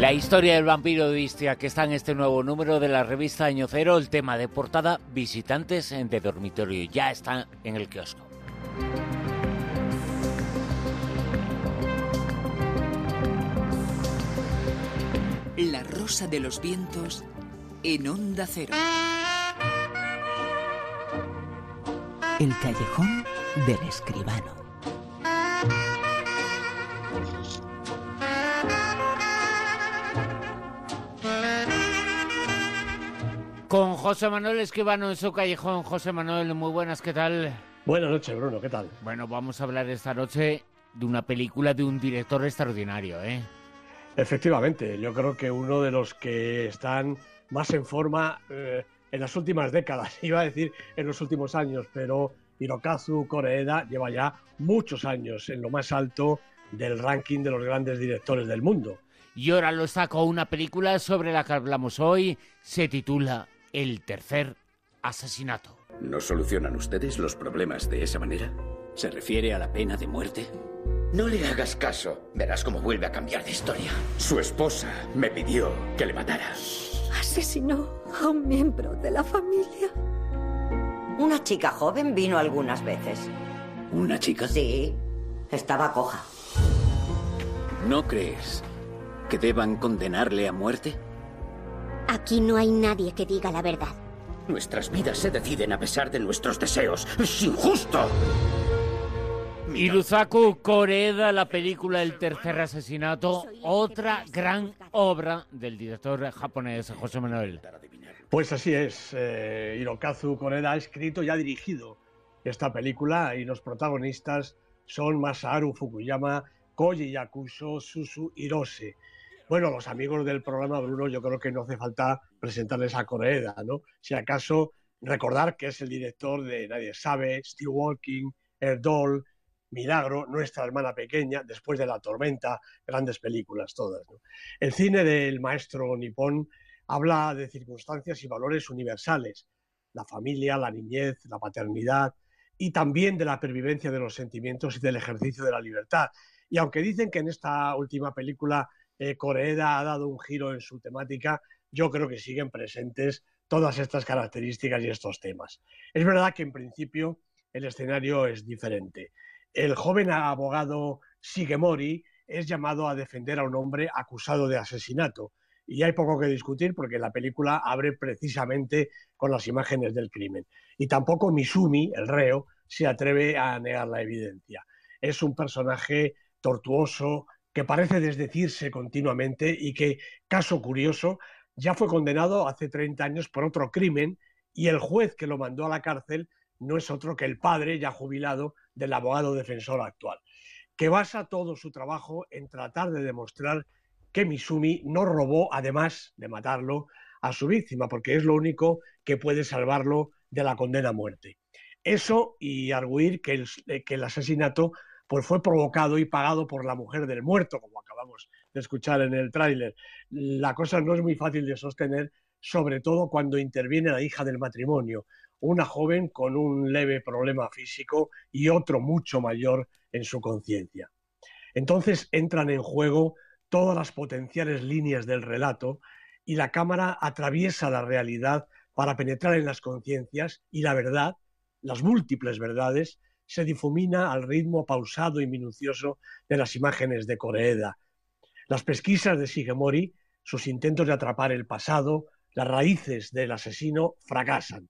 La historia del vampiro de Istia que está en este nuevo número de la revista Año Cero, el tema de portada Visitantes de dormitorio, ya está en el kiosco. La rosa de los vientos en onda cero. El callejón del escribano. José Manuel Escribano en su callejón. José Manuel, muy buenas, ¿qué tal? Buenas noches, Bruno, ¿qué tal? Bueno, vamos a hablar esta noche de una película de un director extraordinario, ¿eh? Efectivamente, yo creo que uno de los que están más en forma eh, en las últimas décadas, iba a decir en los últimos años, pero Hirokazu Koreeda lleva ya muchos años en lo más alto del ranking de los grandes directores del mundo. Y ahora lo saco una película sobre la que hablamos hoy, se titula el tercer asesinato. ¿No solucionan ustedes los problemas de esa manera? ¿Se refiere a la pena de muerte? No le hagas caso. Verás cómo vuelve a cambiar de historia. Su esposa me pidió que le matara. Asesinó a un miembro de la familia. Una chica joven vino algunas veces. ¿Una chica? Sí, estaba coja. ¿No crees que deban condenarle a muerte? Aquí no hay nadie que diga la verdad. Nuestras vidas se deciden a pesar de nuestros deseos. ¡Es injusto! Iruzaku Koreda, la película El tercer asesinato, otra gran obra del director japonés José Manuel. Pues así es, eh, Hirokazu Koreda ha escrito y ha dirigido esta película y los protagonistas son Masaru Fukuyama, Koji Yakuso, Susu Hirose. Bueno, los amigos del programa, Bruno, yo creo que no hace falta presentarles a Coreeda, ¿no? Si acaso recordar que es el director de Nadie sabe, Steve Walking, Erdol, Milagro, Nuestra hermana pequeña, Después de la tormenta, grandes películas todas. El cine del maestro nipón habla de circunstancias y valores universales, la familia, la niñez, la paternidad y también de la pervivencia de los sentimientos y del ejercicio de la libertad. Y aunque dicen que en esta última película eh, ha dado un giro en su temática, yo creo que siguen presentes todas estas características y estos temas. Es verdad que en principio el escenario es diferente. El joven abogado Shigemori es llamado a defender a un hombre acusado de asesinato. Y hay poco que discutir porque la película abre precisamente con las imágenes del crimen. Y tampoco Misumi, el reo, se atreve a negar la evidencia. Es un personaje tortuoso, que parece desdecirse continuamente y que, caso curioso, ya fue condenado hace 30 años por otro crimen y el juez que lo mandó a la cárcel no es otro que el padre, ya jubilado, del abogado defensor actual, que basa todo su trabajo en tratar de demostrar que Misumi no robó, además de matarlo, a su víctima, porque es lo único que puede salvarlo de la condena a muerte. Eso y arguir que el, que el asesinato pues fue provocado y pagado por la mujer del muerto, como acabamos de escuchar en el tráiler. La cosa no es muy fácil de sostener, sobre todo cuando interviene la hija del matrimonio, una joven con un leve problema físico y otro mucho mayor en su conciencia. Entonces entran en juego todas las potenciales líneas del relato y la cámara atraviesa la realidad para penetrar en las conciencias y la verdad, las múltiples verdades, se difumina al ritmo pausado y minucioso de las imágenes de Coreeda. Las pesquisas de Shigemori, sus intentos de atrapar el pasado, las raíces del asesino fracasan,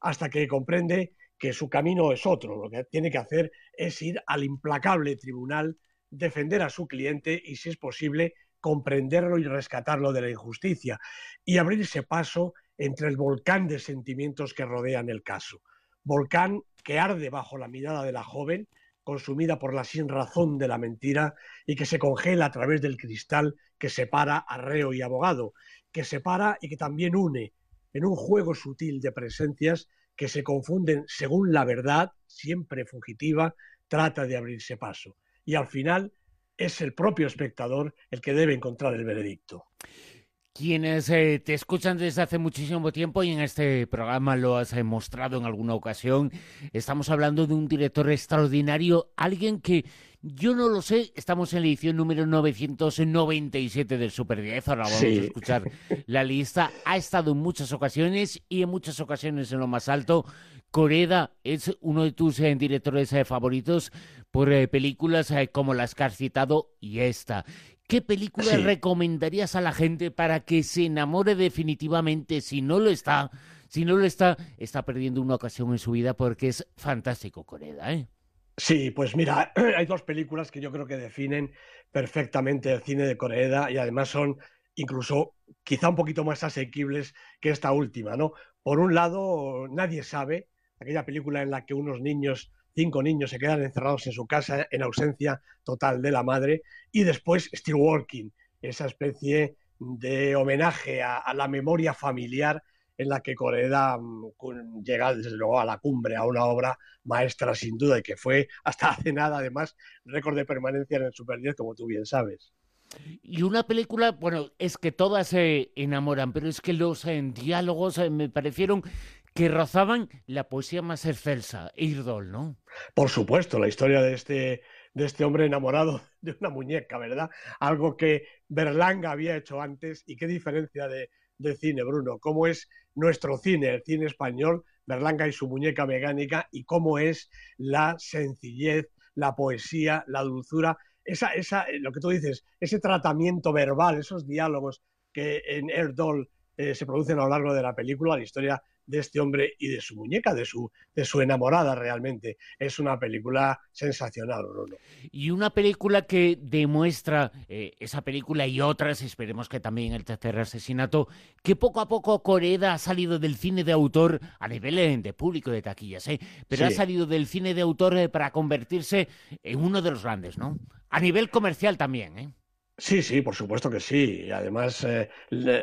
hasta que comprende que su camino es otro. Lo que tiene que hacer es ir al implacable tribunal, defender a su cliente y, si es posible, comprenderlo y rescatarlo de la injusticia y abrirse paso entre el volcán de sentimientos que rodean el caso. Volcán que arde bajo la mirada de la joven, consumida por la sin razón de la mentira y que se congela a través del cristal que separa a reo y abogado, que separa y que también une en un juego sutil de presencias que se confunden según la verdad, siempre fugitiva, trata de abrirse paso. Y al final es el propio espectador el que debe encontrar el veredicto quienes eh, te escuchan desde hace muchísimo tiempo y en este programa lo has eh, mostrado en alguna ocasión, estamos hablando de un director extraordinario, alguien que Yo no lo sé, estamos en la edición número 997 del Super 10, ahora vamos a escuchar la lista. Ha estado en muchas ocasiones y en muchas ocasiones en lo más alto. Coreda es uno de tus eh, directores eh, favoritos por eh, películas como las que has citado y esta. ¿Qué película recomendarías a la gente para que se enamore definitivamente? Si no lo está, si no lo está, está perdiendo una ocasión en su vida porque es fantástico, Coreda, ¿eh? Sí, pues mira, hay dos películas que yo creo que definen perfectamente el cine de Coreda y además son incluso quizá un poquito más asequibles que esta última, ¿no? Por un lado, nadie sabe, aquella película en la que unos niños cinco niños se quedan encerrados en su casa en ausencia total de la madre, y después Still Walking, esa especie de homenaje a, la memoria familiar en la que Coreda mm, llega desde luego a la cumbre, a una obra maestra sin duda y que fue hasta hace nada además récord de permanencia en el Super 10 como tú bien sabes. Y una película, bueno, es que todas se enamoran, pero es que los diálogos eh, me parecieron que rozaban la poesía más excelsa, Irdol, ¿no? Por supuesto, la historia de este, de este hombre enamorado de una muñeca, ¿verdad? Algo que Berlanga había hecho antes y qué diferencia de, de cine, Bruno. ¿Cómo es nuestro cine, el cine español, Berlanga y su muñeca mecánica y cómo es la sencillez, la poesía, la dulzura, esa, esa, lo que tú dices, ese tratamiento verbal, esos diálogos que en Erdol eh, se producen a lo largo de la película, la historia de este hombre y de su muñeca, de su, de su enamorada realmente. Es una película sensacional, Bruno. Y una película que demuestra, eh, esa película y otras, esperemos que también el tercer asesinato, que poco a poco Coreda ha salido del cine de autor a nivel eh, de público de taquillas, ¿eh? pero ha salido del cine de autor eh, para convertirse en uno de los grandes, ¿no? A nivel comercial también, ¿eh? Sí, sí, por supuesto que sí. Y además, eh,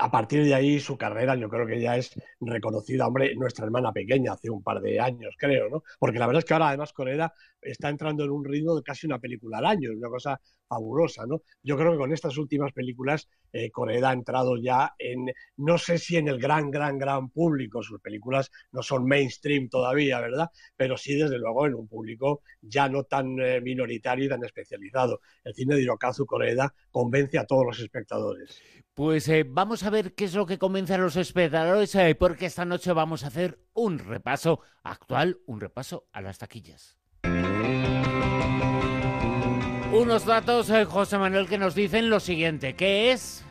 a partir de ahí, su carrera yo creo que ya es reconocida, hombre, nuestra hermana pequeña hace un par de años, creo, ¿no? Porque la verdad es que ahora, además, Coreda está entrando en un ritmo de casi una película al año, una cosa fabulosa, ¿no? Yo creo que con estas últimas películas, eh, Coreda ha entrado ya en, no sé si en el gran, gran, gran público, sus películas no son mainstream todavía, ¿verdad? Pero sí, desde luego, en un público ya no tan eh, minoritario y tan especializado. El cine de Hirokazu Coreda convence a todos los espectadores. Pues eh, vamos a ver qué es lo que convence a los espectadores, eh, porque esta noche vamos a hacer un repaso actual, un repaso a las taquillas. Unos datos, eh, José Manuel, que nos dicen lo siguiente, ¿qué es?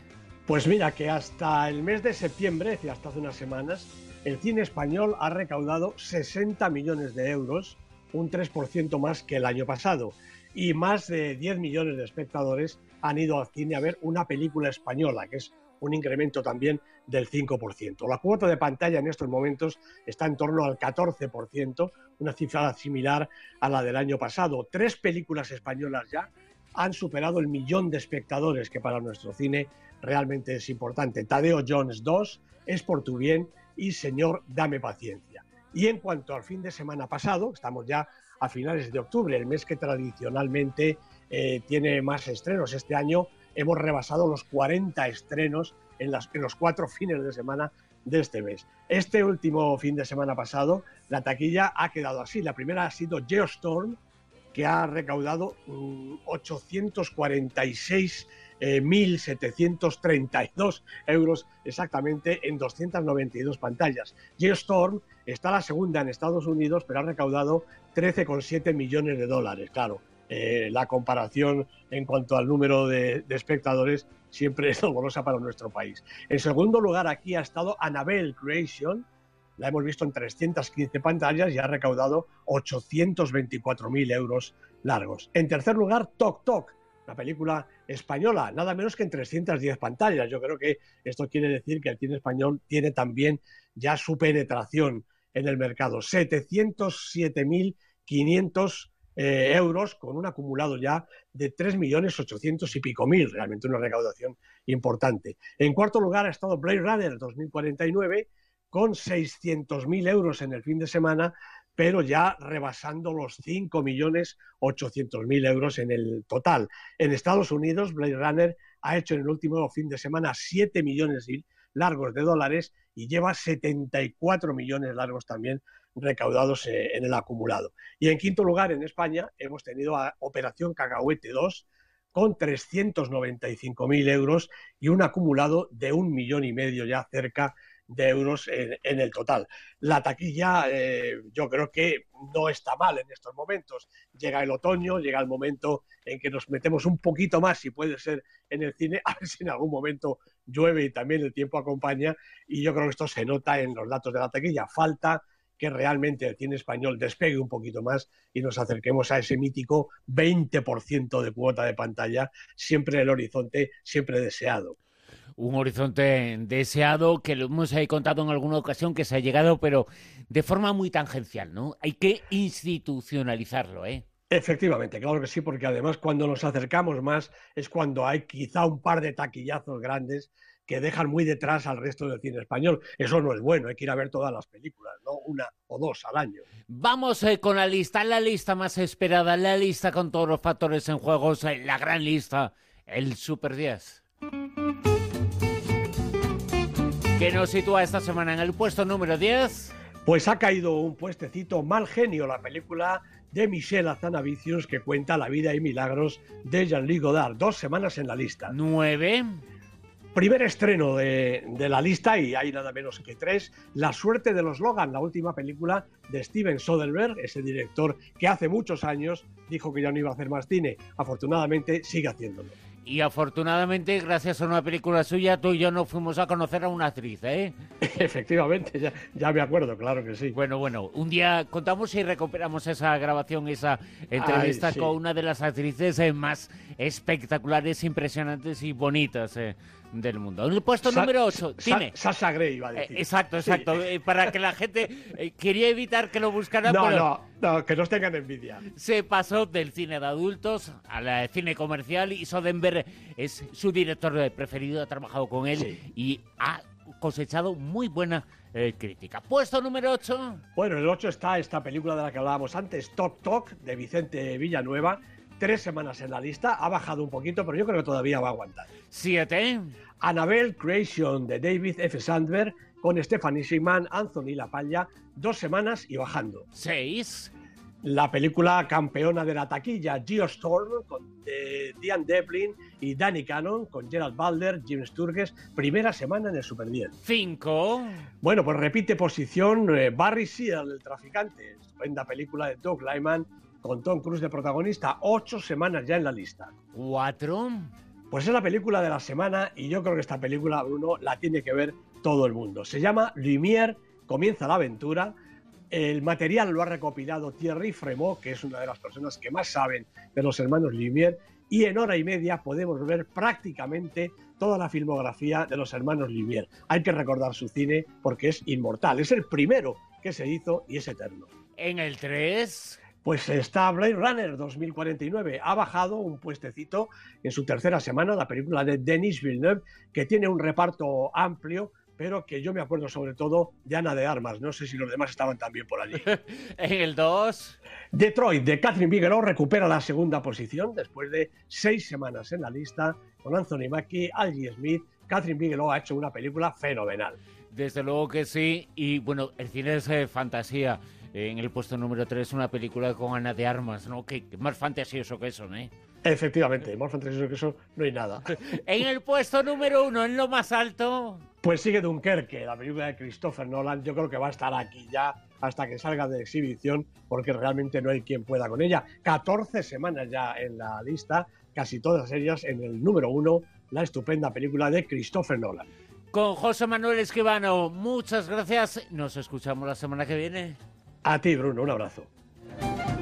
Pues mira, que hasta el mes de septiembre, es hasta hace unas semanas, el cine español ha recaudado 60 millones de euros, un 3% más que el año pasado, y más de 10 millones de espectadores han ido al cine a ver una película española, que es un incremento también del 5%. La cuota de pantalla en estos momentos está en torno al 14%, una cifra similar a la del año pasado. Tres películas españolas ya han superado el millón de espectadores, que para nuestro cine realmente es importante. Tadeo Jones 2, Es por tu bien y Señor, dame paciencia. Y en cuanto al fin de semana pasado, estamos ya a finales de octubre, el mes que tradicionalmente eh, tiene más estrenos. Este año hemos rebasado los 40 estrenos en, los cuatro fines de semana de este mes. Este último fin de semana pasado, la taquilla ha quedado así. La primera ha sido Geostorm, que ha recaudado 846 1.732 mm, eh, euros exactamente en 292 pantallas. Geostorm está la segunda en Estados Unidos, pero ha recaudado 13,7 millones de dólares. Claro, eh, la comparación en cuanto al número de, espectadores siempre es dolorosa para nuestro país. En segundo lugar, aquí ha estado Annabelle Creation, la hemos visto en 315 pantallas y ha recaudado 824.000 euros largos. En tercer lugar, Tok Tok, la película española, nada menos que en 310 pantallas. Yo creo que esto quiere decir que el cine español tiene también ya su penetración en el mercado. 707.500 eh, euros con un acumulado ya de 3.800.000 y pico mil, realmente una recaudación importante. En cuarto lugar ha estado Blade Runner 2049 con 600.000 euros en el fin de semana, pero ya rebasando los 5.800.000 euros en el total. En Estados Unidos, Blade Runner ha hecho en el último fin de semana 7 millones largos de dólares y lleva 74 millones largos también recaudados eh, en el acumulado. Y en quinto lugar, en España, hemos tenido a Operación Cacahuete 2 con 395.000 euros y un acumulado de un millón y medio ya cerca de euros en, el total. La taquilla eh, yo creo que no está mal en estos momentos. Llega el otoño, llega el momento en que nos metemos un poquito más, si puede ser en el cine, a ver si en algún momento llueve y también el tiempo acompaña. Y yo creo que esto se nota en los datos de la taquilla. Falta que realmente el cine español despegue un poquito más y nos acerquemos a ese mítico 20% de cuota de pantalla, siempre el horizonte, siempre deseado un horizonte deseado que lo hemos ahí contado en alguna ocasión que se ha llegado, pero de forma muy tangencial, ¿no? Hay que institucionalizarlo, ¿eh? Efectivamente, claro que sí, porque además cuando nos acercamos más es cuando hay quizá un par de taquillazos grandes que dejan muy detrás al resto del cine español. Eso no es bueno, hay que ir a ver todas las películas, no una o dos al año. Vamos eh, con la lista, la lista más esperada, la lista con todos los factores en juegos, eh, la gran lista, el Super 10 que nos sitúa esta semana en el puesto número 10. Pues ha caído un puestecito Mal Genio, la película de Michel Azanavicius que cuenta la vida y milagros de Jean-Luc Godard. Dos semanas en la lista. Nueve. Primer estreno de, de, la lista, y hay nada menos que tres, La suerte de los Logan, la última película de Steven Soderbergh, ese director que hace muchos años dijo que ya no iba a hacer más cine. Afortunadamente sigue haciéndolo. Y afortunadamente, gracias a una película suya, tú y yo nos fuimos a conocer a una actriz, ¿eh? Efectivamente, ya, ya me acuerdo, claro que sí. Bueno, bueno, un día contamos y recuperamos esa grabación, esa entrevista con una de las actrices eh, más espectaculares, impresionantes y bonitas eh, del mundo. En el puesto número 8, tiene. Sasha Grey, iba a decir. exacto, exacto. para que la gente quería evitar que lo buscaran. No, no, no, que nos tengan envidia. Se pasó del cine de adultos al cine comercial y Soderbergh es su director preferido, ha trabajado con él y ha cosechado muy buena eh, crítica. Puesto número 8. Bueno, el 8 está esta película de la que hablábamos antes, Talk Talk, de Vicente Villanueva. Tres semanas en la lista, ha bajado un poquito, pero yo creo que todavía va a aguantar. Siete. Annabelle Creation, de David F. Sandberg, con Stephanie Sigman, Anthony Lapalla, dos semanas y bajando. Seis la película campeona de la taquilla, Geostorm, con eh, Diane Devlin y Danny Cannon, con Gerald Balder, Jim Sturges, primera semana en el Super 10. Cinco. Bueno, pues repite posición eh, Barry Seal, el traficante, estupenda película de Doug Lyman, con Tom Cruise de protagonista, ocho semanas ya en la lista. Cuatro. Pues es la película de la semana y yo creo que esta película, Bruno, la tiene que ver todo el mundo. Se llama Lumière, comienza la aventura el material lo ha recopilado Thierry Fremont, que es una de las personas que más saben de los hermanos Lumière, y en hora y media podemos ver prácticamente toda la filmografía de los hermanos Lumière. Hay que recordar su cine porque es inmortal, es el primero que se hizo y es eterno. En el 3... Pues está Blade Runner 2049. Ha bajado un puestecito en su tercera semana la película de Denis Villeneuve, que tiene un reparto amplio pero que yo me acuerdo sobre todo de Ana de Armas. No sé si los demás estaban también por allí. en el 2. Detroit de Catherine Bigelow recupera la segunda posición después de seis semanas en la lista con Anthony Mackie, Algie Smith. Catherine Bigelow ha hecho una película fenomenal. Desde luego que sí. Y bueno, el cine es eh, fantasía. En el puesto número 3, una película con Ana de Armas, ¿no? Que, más fantasioso que eso, ¿eh? Efectivamente, más fantasioso que eso no hay nada. en el puesto número uno, en lo más alto. Pues sigue Dunkerque, la película de Christopher Nolan. Yo creo que va a estar aquí ya hasta que salga de exhibición, porque realmente no hay quien pueda con ella. 14 semanas ya en la lista, casi todas ellas en el número uno, la estupenda película de Christopher Nolan. Con José Manuel Esquivano, muchas gracias. Nos escuchamos la semana que viene. A ti, Bruno, un abrazo.